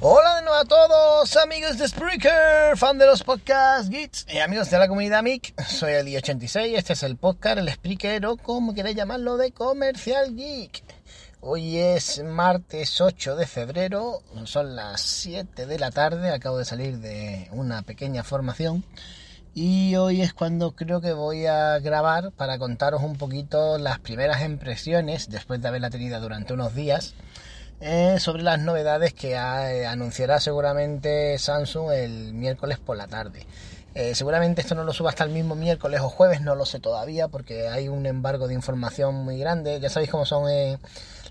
Hola de nuevo a todos, amigos de Spreaker, fan de los podcasts, geeks y amigos de la comunidad MIC. Soy el 86 este es el podcast, el Spreaker o como queréis llamarlo de Comercial Geek. Hoy es martes 8 de febrero, son las 7 de la tarde, acabo de salir de una pequeña formación y hoy es cuando creo que voy a grabar para contaros un poquito las primeras impresiones después de haberla tenido durante unos días eh, sobre las novedades que eh, anunciará seguramente Samsung el miércoles por la tarde. Eh, seguramente esto no lo suba hasta el mismo miércoles o jueves, no lo sé todavía porque hay un embargo de información muy grande. Ya sabéis cómo son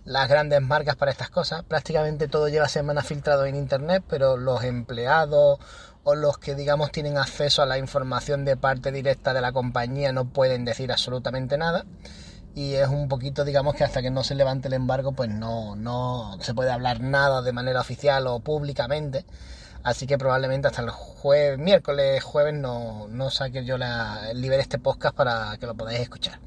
las grandes marcas para estas cosas. Prácticamente todo lleva semanas filtrado en internet, pero los empleados o los que digamos tienen acceso a la información de parte directa de la compañía no pueden decir absolutamente nada y es un poquito, digamos que hasta que no se levante el embargo, pues no, no se puede hablar nada de manera oficial o públicamente. Así que probablemente hasta el jueves, miércoles, jueves no, no saque yo la, libere este podcast para que lo podáis escuchar.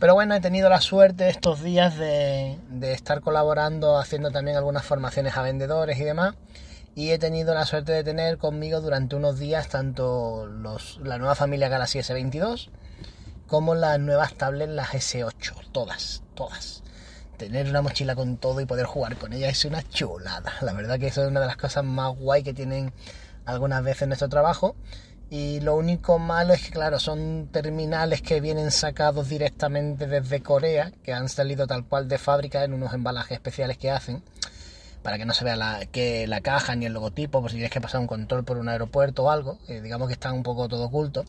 Pero bueno, he tenido la suerte estos días de, de estar colaborando, haciendo también algunas formaciones a vendedores y demás. Y he tenido la suerte de tener conmigo durante unos días tanto los, la nueva familia Galaxy S22, como las nuevas tablets, las S8, todas, todas. Tener una mochila con todo y poder jugar con ella es una chulada. La verdad que eso es una de las cosas más guay que tienen algunas veces en nuestro trabajo. Y lo único malo es que, claro, son terminales que vienen sacados directamente desde Corea, que han salido tal cual de fábrica en unos embalajes especiales que hacen, para que no se vea la, que la caja ni el logotipo, por si tienes que pasar un control por un aeropuerto o algo, digamos que están un poco todo oculto.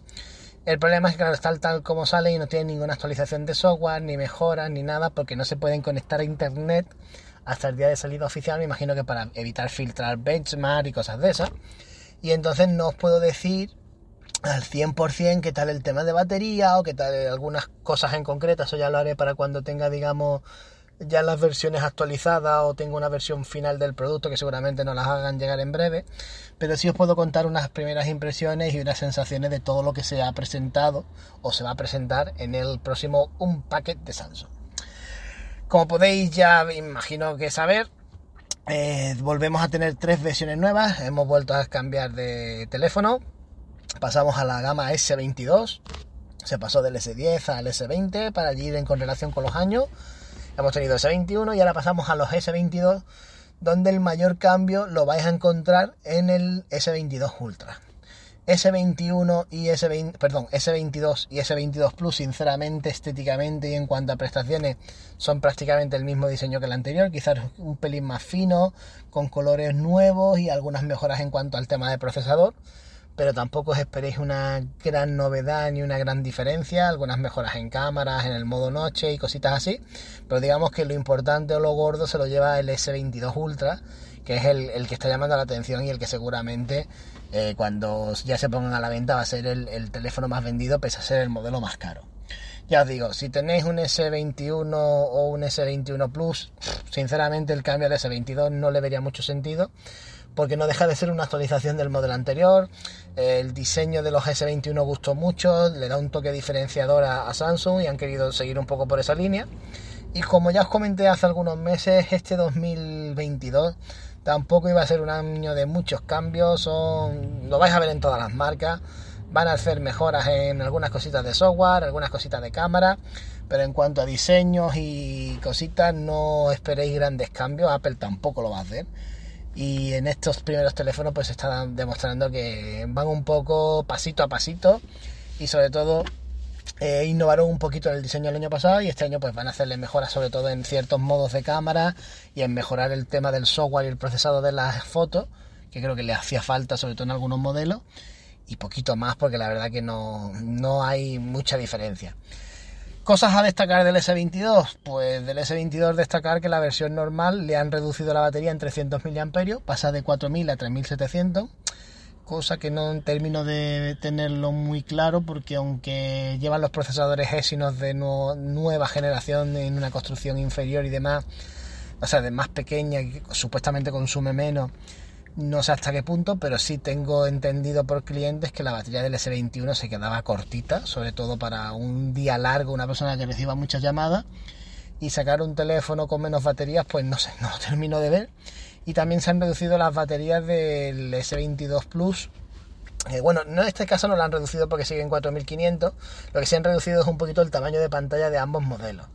El problema es que claro, está tal como sale y no tiene ninguna actualización de software, ni mejoras, ni nada, porque no se pueden conectar a internet hasta el día de salida oficial, me imagino que para evitar filtrar benchmark y cosas de esas. Y entonces no os puedo decir al 100% qué tal el tema de batería o qué tal algunas cosas en concreto, eso ya lo haré para cuando tenga, digamos, ya las versiones actualizadas o tengo una versión final del producto que seguramente no las hagan llegar en breve, pero sí os puedo contar unas primeras impresiones y unas sensaciones de todo lo que se ha presentado o se va a presentar en el próximo un paquete de Samsung. Como podéis ya imagino que saber, eh, volvemos a tener tres versiones nuevas, hemos vuelto a cambiar de teléfono, pasamos a la gama S22, se pasó del S10 al S20 para ir en correlación con los años Hemos tenido S21 y ahora pasamos a los S22, donde el mayor cambio lo vais a encontrar en el S22 Ultra. S21 y S20, perdón, S22 y S22 Plus, sinceramente, estéticamente y en cuanto a prestaciones, son prácticamente el mismo diseño que el anterior, quizás un pelín más fino, con colores nuevos y algunas mejoras en cuanto al tema de procesador pero tampoco os esperéis una gran novedad ni una gran diferencia, algunas mejoras en cámaras, en el modo noche y cositas así, pero digamos que lo importante o lo gordo se lo lleva el S22 Ultra, que es el, que está llamando la atención y el que seguramente eh, cuando ya se pongan a la venta va a ser el, teléfono más vendido, pese a ser el modelo más caro. Ya os digo, si tenéis un S21 o un S21 Plus, sinceramente el cambio al S22 no le vería mucho sentido porque no deja de ser una actualización del modelo anterior. El diseño de los S21 gustó mucho, le da un toque diferenciador a, Samsung y han querido seguir un poco por esa línea. Y como ya os comenté hace algunos meses, este 2022 tampoco iba a ser un año de muchos cambios, son, lo vais a ver en todas las marcas. Van a hacer mejoras en algunas cositas de software, algunas cositas de cámara, pero en cuanto a diseños y cositas no esperéis grandes cambios, Apple tampoco lo va a hacer. Y en estos primeros teléfonos pues están demostrando que van un poco pasito a pasito y sobre todo eh, innovaron un poquito en el diseño el año pasado y este año pues van a hacerle mejoras sobre todo en ciertos modos de cámara y en mejorar el tema del software y el procesado de las fotos que creo que le hacía falta sobre todo en algunos modelos y poquito más porque la verdad que no, no hay mucha diferencia. Cosas a destacar del S22, pues del S22 destacar que la versión normal le han reducido la batería en 300 mAh, pasa de 4000 a 3700 cosa que no termino de tenerlo muy claro porque aunque llevan los procesadores Exynos de nueva generación en una construcción inferior y demás, o sea, de más pequeña que supuestamente consume menos, no sé hasta qué punto, pero sí tengo entendido por clientes que la batería del S21 se quedaba cortita, sobre todo para un día largo, una persona que reciba muchas llamadas y sacar un teléfono con menos baterías, pues no sé, no lo termino de ver y también se han reducido las baterías del S22 Plus. Eh, bueno, no en este caso no lo han reducido porque siguen 4500, lo que se han reducido es un poquito el tamaño de pantalla de ambos modelos.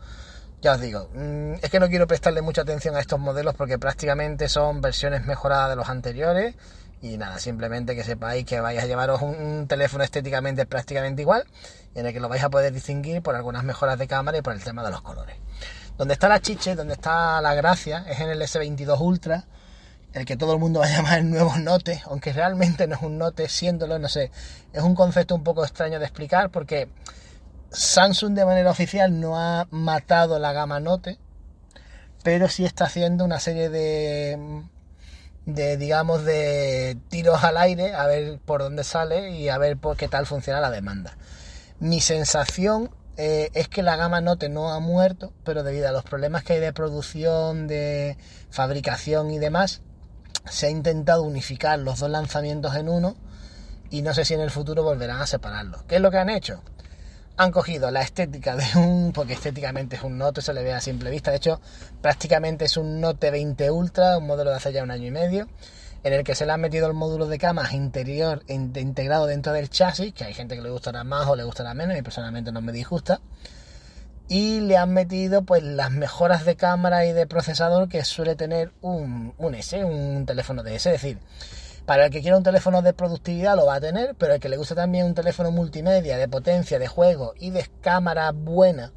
Ya os digo, mm, es que no quiero prestarle mucha atención a estos modelos porque prácticamente son versiones mejoradas de los anteriores y nada, simplemente que sepáis que vais a llevaros un teléfono estéticamente prácticamente igual en el que lo vais a poder distinguir por algunas mejoras de cámara y por el tema de los colores. Donde está la chiche, donde está la gracia, es en el S22 Ultra, el que todo el mundo va a llamar el nuevo Note, aunque realmente no es un Note, siéndolo, no sé, es un concepto un poco extraño de explicar porque Samsung de manera oficial no ha matado la gama Note, pero sí está haciendo una serie de, de digamos, de tiros al aire a ver por dónde sale y a ver por qué tal funciona la demanda. Mi sensación eh, es que la gama Note no ha muerto, pero debido a los problemas que hay de producción, de fabricación y demás, se ha intentado unificar los dos lanzamientos en uno y no sé si en el futuro volverán a separarlos. ¿Qué es lo que han hecho? Han cogido la estética de un, porque estéticamente es un Note, se le ve a simple vista, de hecho prácticamente es un Note 20 Ultra, un modelo de hace ya un año y medio, en el que se le han metido el módulo de camas interior integrado dentro del chasis, que hay gente que le gustará más o le gustará menos, y personalmente no me disgusta. Y le han metido pues las mejoras de cámara y de procesador que suele tener un, un S, un teléfono de S, es decir, para el que quiera un teléfono de productividad lo va a tener, pero el que le guste también un teléfono multimedia, de potencia, de juego y de cámara buena,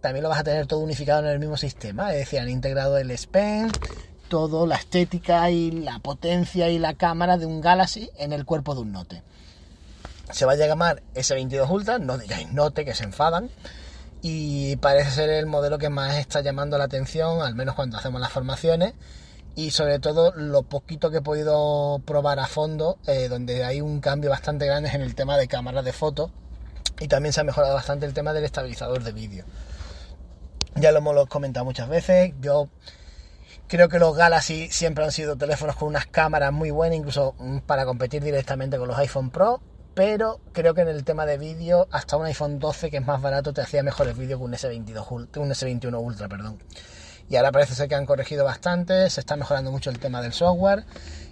también lo vas a tener todo unificado en el mismo sistema, es decir, han integrado el S todo, la estética y la potencia y la cámara de un Galaxy en el cuerpo de un Note. Se va a llamar S22 Ultra, no digáis Note que se enfadan, y parece ser el modelo que más está llamando la atención, al menos cuando hacemos las formaciones y sobre todo lo poquito que he podido probar a fondo, eh, donde hay un cambio bastante grande en el tema de cámaras de fotos y también se ha mejorado bastante el tema del estabilizador de vídeo. Ya lo hemos comentado muchas veces, yo creo que los Galaxy siempre han sido teléfonos con unas cámaras muy buenas, incluso para competir directamente con los iPhone Pro pero creo que en el tema de vídeo, hasta un iPhone 12 que es más barato te hacía mejores vídeos que un S22 un S21 Ultra, perdón. Y ahora parece ser que han corregido bastante, se está mejorando mucho el tema del software.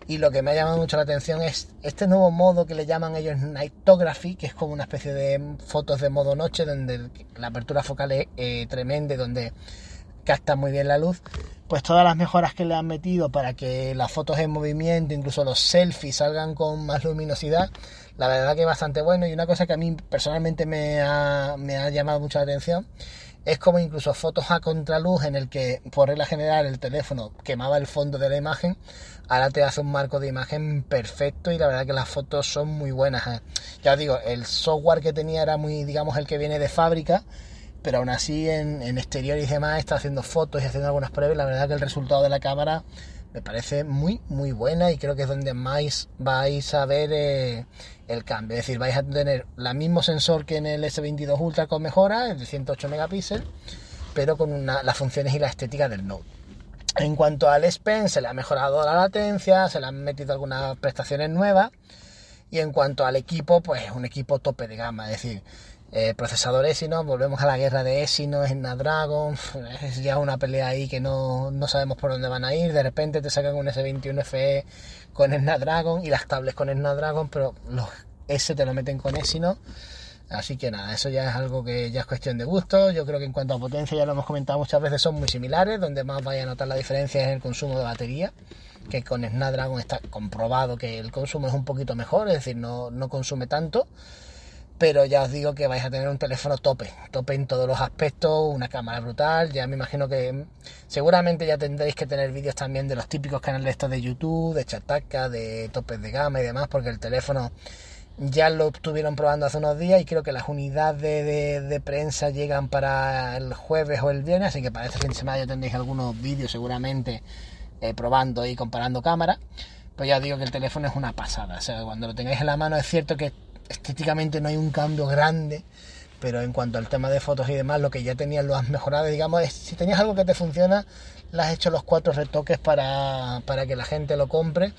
Y lo que me ha llamado mucho la atención es este nuevo modo que le llaman ellos Nightography, que es como una especie de fotos de modo noche, donde la apertura focal es eh, tremenda, donde capta muy bien la luz, pues todas las mejoras que le han metido para que las fotos en movimiento, incluso los selfies salgan con más luminosidad, la verdad que bastante bueno y una cosa que a mí personalmente me ha, me ha llamado mucho la atención es como incluso fotos a contraluz en el que por regla general el teléfono quemaba el fondo de la imagen, ahora te hace un marco de imagen perfecto y la verdad que las fotos son muy buenas. ¿eh? Ya os digo, el software que tenía era muy, digamos, el que viene de fábrica, pero aún así en, en exteriores y demás está haciendo fotos y haciendo algunas pruebas. La verdad que el resultado de la cámara me parece muy, muy buena y creo que es donde más vais a ver eh, el cambio. Es decir, vais a tener el mismo sensor que en el S22 Ultra con mejora, el de 108 megapíxeles, pero con las funciones y la estética del Note. En cuanto al S se le ha mejorado la latencia, se le han metido algunas prestaciones nuevas. Y en cuanto al equipo, pues es un equipo tope de gama. Decir, eh, procesador Exynos, volvemos a la guerra de Exynos, Snapdragon, es ya una pelea ahí que no, no, sabemos por dónde van a ir, de repente te sacan un S21 FE con Snapdragon y las tablets con Snapdragon, pero los S te lo meten con Exynos, Así que nada, eso ya es algo que ya es cuestión de gusto. Yo creo que en cuanto a potencia, ya lo hemos comentado muchas veces, son muy similares. Donde más vaya a notar la diferencia es en el consumo de batería, que con Snapdragon está comprobado que el consumo es un poquito mejor, es decir, no, no consume tanto. Pero ya os digo que vais a tener un teléfono tope, tope en todos los aspectos, una cámara brutal. Ya me imagino que seguramente ya tendréis que tener vídeos también de los típicos canales estos de YouTube, de Chataca, de topes de gama y demás, porque el teléfono ya lo estuvieron probando hace unos días y creo que las unidades de, prensa llegan para el jueves o el viernes, así que para este fin de semana ya tendréis algunos vídeos seguramente eh, probando y comparando cámaras. Pues ya os digo que el teléfono es una pasada, o sea, cuando lo tengáis en la mano es cierto que estéticamente no hay un cambio grande, pero en cuanto al tema de fotos y demás, lo que ya tenías lo has mejorado, digamos, si tenías algo que te funciona, le has hecho los cuatro retoques para, para que la gente lo compre.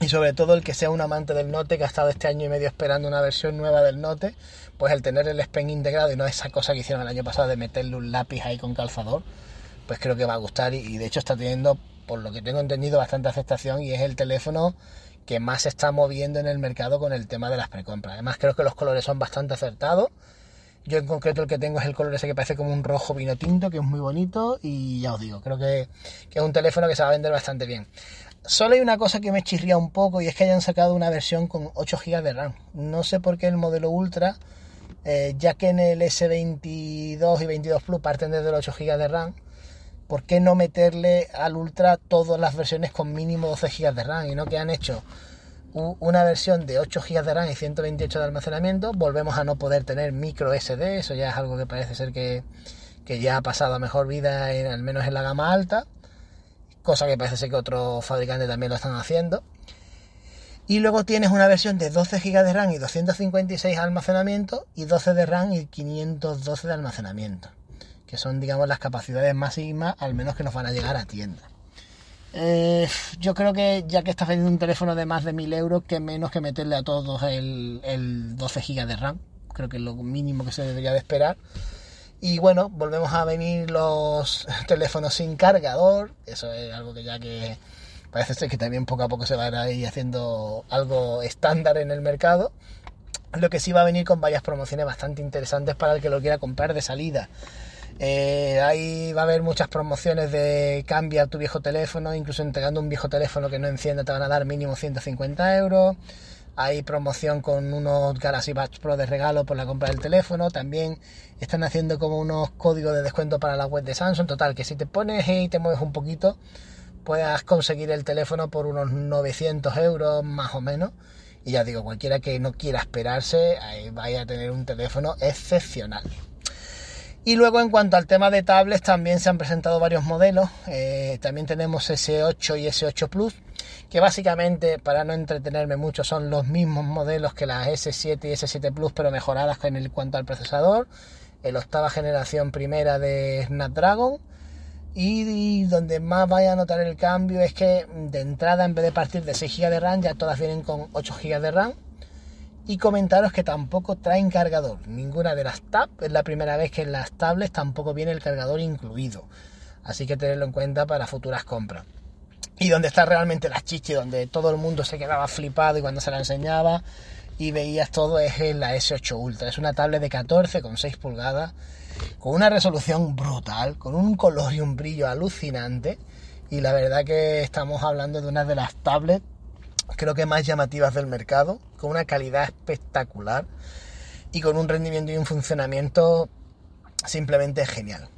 Y sobre todo el que sea un amante del Note que ha estado este año y medio esperando una versión nueva del Note, pues el tener el S Pen integrado y no esa cosa que hicieron el año pasado de meterle un lápiz ahí con calzador, pues creo que va a gustar y, de hecho está teniendo, por lo que tengo entendido, bastante aceptación y es el teléfono que más se está moviendo en el mercado con el tema de las precompras. Además creo que los colores son bastante acertados. Yo en concreto el que tengo es el color ese que parece como un rojo vino tinto, que es muy bonito y ya os digo, creo que, que es un teléfono que se va a vender bastante bien. Solo hay una cosa que me chirría un poco y es que hayan sacado una versión con 8 GB de RAM. No sé por qué el modelo Ultra, eh, ya que en el S22 y 22 Plus parten desde los 8 GB de RAM, ¿por qué no meterle al Ultra todas las versiones con mínimo 12 GB de RAM y no que han hecho una versión de 8 GB de RAM y 128 de almacenamiento? Volvemos a no poder tener micro SD, eso ya es algo que parece ser que, que ya ha pasado a mejor vida, al menos en la gama alta cosa que parece ser que otros fabricantes también lo están haciendo. Y luego tienes una versión de 12 GB de RAM y 256 de almacenamiento y 12 de RAM y 512 de almacenamiento, que son digamos las capacidades máximas al menos que nos van a llegar a tienda. Eh, yo creo que ya que estás vendiendo un teléfono de más de 1000 euros, que menos que meterle a todos el, el 12 GB de RAM, creo que es lo mínimo que se debería de esperar. Y bueno, volvemos a venir los teléfonos sin cargador. Eso es algo que ya que parece ser que también poco a poco se va a ir haciendo algo estándar en el mercado. Lo que sí va a venir con varias promociones bastante interesantes para el que lo quiera comprar de salida. Eh, ahí va a haber muchas promociones de cambia tu viejo teléfono, incluso entregando un viejo teléfono que no encienda te van a dar mínimo 150 euros. Hay promoción con unos Galaxy Buds Pro de regalo por la compra del teléfono. También están haciendo como unos códigos de descuento para la web de Samsung. Total, que si te pones y te mueves un poquito, puedas conseguir el teléfono por unos 900 euros más o menos. Y ya digo, cualquiera que no quiera esperarse, vaya a tener un teléfono excepcional. Y luego en cuanto al tema de tablets, también se han presentado varios modelos. Eh, también tenemos S8 y S8 Plus que básicamente, para no entretenerme mucho, son los mismos modelos que las S7 y S7 Plus, pero mejoradas en el cuanto al procesador, el octava generación primera de Snapdragon. Y, donde más vaya a notar el cambio es que de entrada, en vez de partir de 6 GB de RAM, ya todas vienen con 8 GB de RAM. Y comentaros que tampoco traen cargador. Ninguna de las tab es la primera vez que en las tablets tampoco viene el cargador incluido. Así que tenerlo en cuenta para futuras compras y donde está realmente la chichi, donde todo el mundo se quedaba flipado y cuando se la enseñaba y veías todo es en la S8 Ultra. Es una tablet de 14,6 pulgadas con una resolución brutal, con un color y un brillo alucinante y la verdad que estamos hablando de una de las tablets creo que más llamativas del mercado, con una calidad espectacular y con un rendimiento y un funcionamiento simplemente genial.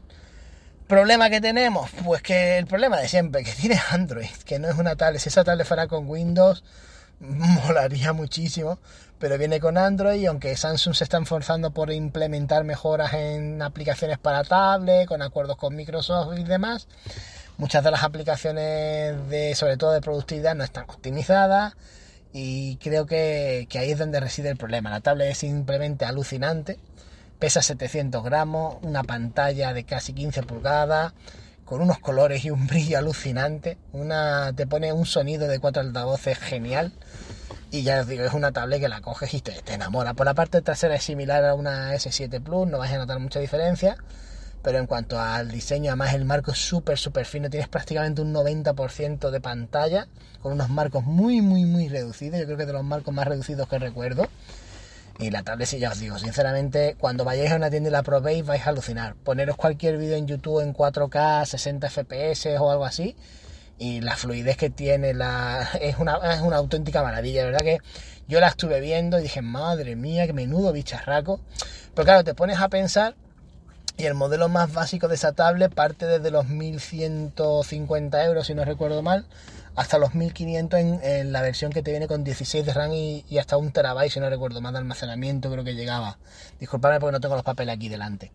¿Problema que tenemos? Pues que el problema de siempre, que tiene Android, que no es una tablet. Si esa tablet fuera con Windows, molaría muchísimo, pero viene con Android y aunque Samsung se está esforzando por implementar mejoras en aplicaciones para tablet, con acuerdos con Microsoft y demás, muchas de las aplicaciones de, sobre todo de productividad, no están optimizadas y creo que, ahí es donde reside el problema. La tablet es simplemente alucinante pesa 700 gramos, una pantalla de casi 15 pulgadas, con unos colores y un brillo alucinante, una, te pone un sonido de cuatro altavoces genial y ya os digo, es una tablet que la coges y te, te, enamora. Por la parte trasera es similar a una S7 Plus, no vais a notar mucha diferencia, pero en cuanto al diseño, además el marco es súper, súper fino, tienes prácticamente un 90% de pantalla, con unos marcos muy, muy, muy reducidos, yo creo que de los marcos más reducidos que recuerdo Y la tablet, si ya os digo, sinceramente, cuando vayáis a una tienda y la probéis, vais a alucinar. Poneros cualquier vídeo en YouTube en 4K, 60 FPS o algo así, y la fluidez que tiene la, es, una, es una auténtica maravilla. verdad que yo la estuve viendo y dije, madre mía, qué menudo bicharraco. Pero claro, te pones a pensar y el modelo más básico de esa tablet parte desde los 1150 euros, si no recuerdo mal, hasta los 1500 en, la versión que te viene con 16 de RAM y, hasta un terabyte, si no recuerdo mal, de almacenamiento creo que llegaba. Disculpadme porque no tengo los papeles aquí delante.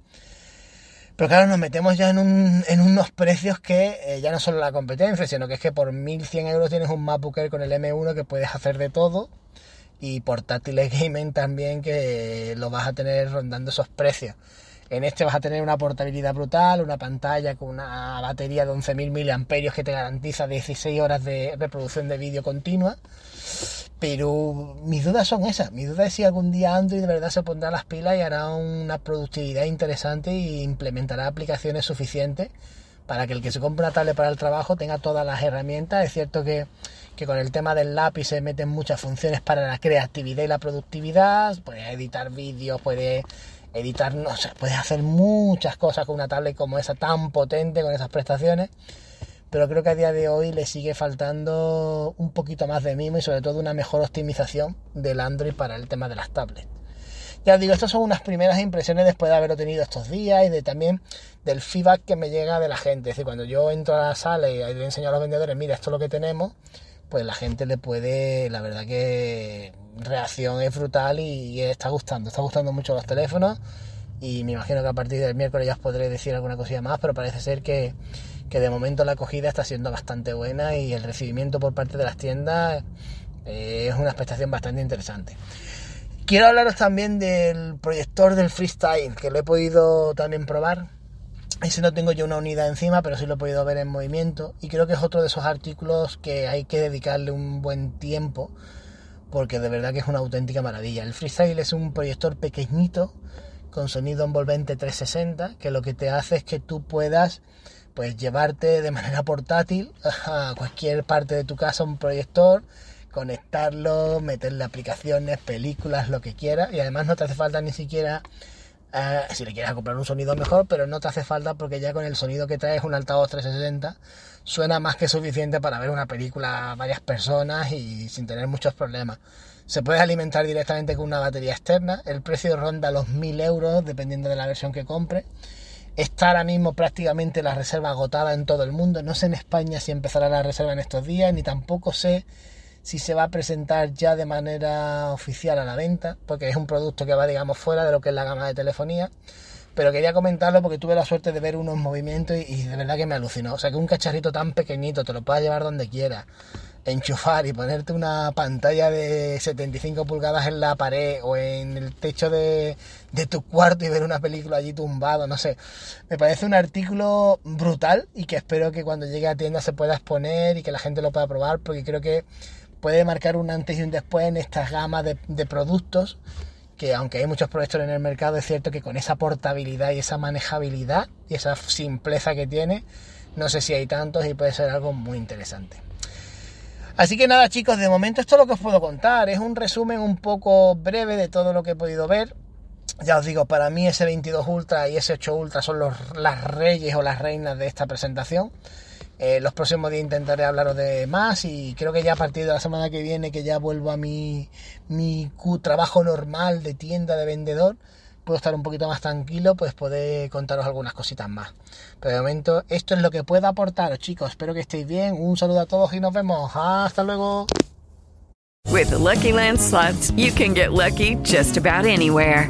Pero claro, nos metemos ya en, unos precios que eh, ya no solo la competencia, sino que es que por 1100 euros tienes un MacBook con el M1 que puedes hacer de todo y portátiles gaming también que lo vas a tener rondando esos precios. En este vas a tener una portabilidad brutal, una pantalla con una batería de 11.000 mAh que te garantiza 16 horas de reproducción de vídeo continua. Pero mis dudas son esas. Mi duda es si algún día Android de verdad se pondrá las pilas y hará una productividad interesante e implementará aplicaciones suficientes para que el que se compre una tablet para el trabajo tenga todas las herramientas. Es cierto que, que con el tema del lápiz se meten muchas funciones para la creatividad y la productividad. Puedes editar vídeos, puedes editar, no sé, puedes hacer muchas cosas con una tablet como esa tan potente, con esas prestaciones, pero creo que a día de hoy le sigue faltando un poquito más de mimo y sobre todo una mejor optimización del Android para el tema de las tablets. Ya digo, estas son unas primeras impresiones después de haberlo tenido estos días y de también del feedback que me llega de la gente. Es decir, cuando yo entro a la sala y le enseño a los vendedores, mira, esto es lo que tenemos, pues la gente le puede, la verdad que reacción es brutal y, está gustando, está gustando mucho los teléfonos y me imagino que a partir del miércoles ya os podré decir alguna cosilla más, pero parece ser que, de momento la acogida está siendo bastante buena y el recibimiento por parte de las tiendas eh, es una expectación bastante interesante. Quiero hablaros también del proyector del freestyle, que lo he podido también probar. Ese no tengo yo una unidad encima, pero sí lo he podido ver en movimiento. Y creo que es otro de esos artículos que hay que dedicarle un buen tiempo porque de verdad que es una auténtica maravilla. El Freestyle es un proyector pequeñito con sonido envolvente 360 que lo que te hace es que tú puedas pues llevarte de manera portátil a cualquier parte de tu casa un proyector, conectarlo, meterle aplicaciones, películas, lo que quieras y además no te hace falta ni siquiera eh, si le quieres comprar un sonido mejor, pero no te hace falta porque ya con el sonido que traes un altavoz 360 suena más que suficiente para ver una película a varias personas y sin tener muchos problemas. Se puede alimentar directamente con una batería externa, el precio ronda los 1000 euros dependiendo de la versión que compre. Está ahora mismo prácticamente la reserva agotada en todo el mundo. No sé en España si empezará la reserva en estos días, ni tampoco sé si se va a presentar ya de manera oficial a la venta, porque es un producto que va, digamos, fuera de lo que es la gama de telefonía. Pero quería comentarlo porque tuve la suerte de ver unos movimientos y, de verdad que me alucinó. O sea, que un cacharrito tan pequeñito te lo puedas llevar donde quieras, enchufar y ponerte una pantalla de 75 pulgadas en la pared o en el techo de, de tu cuarto y ver una película allí tumbado, no sé. Me parece un artículo brutal y que espero que cuando llegue a tienda se pueda exponer y que la gente lo pueda probar porque creo que puede marcar un antes y un después en esta gama de, productos que aunque hay muchos proyectos en el mercado, es cierto que con esa portabilidad y esa manejabilidad y esa simpleza que tiene, no sé si hay tantos y puede ser algo muy interesante. Así que nada chicos, de momento esto es lo que os puedo contar, es un resumen un poco breve de todo lo que he podido ver. Ya os digo, para mí ese 22 Ultra y ese 8 Ultra son los, las reyes o las reinas de esta presentación. Eh, los próximos días intentaré hablaros de más y creo que ya a partir de la semana que viene, que ya vuelvo a mi, mi trabajo normal de tienda de vendedor, puedo estar un poquito más tranquilo, pues poder contaros algunas cositas más. Pero de momento esto es lo que puedo aportaros, chicos. Espero que estéis bien. Un saludo a todos y nos vemos. Hasta luego. With Lucky Land you can get lucky just about anywhere.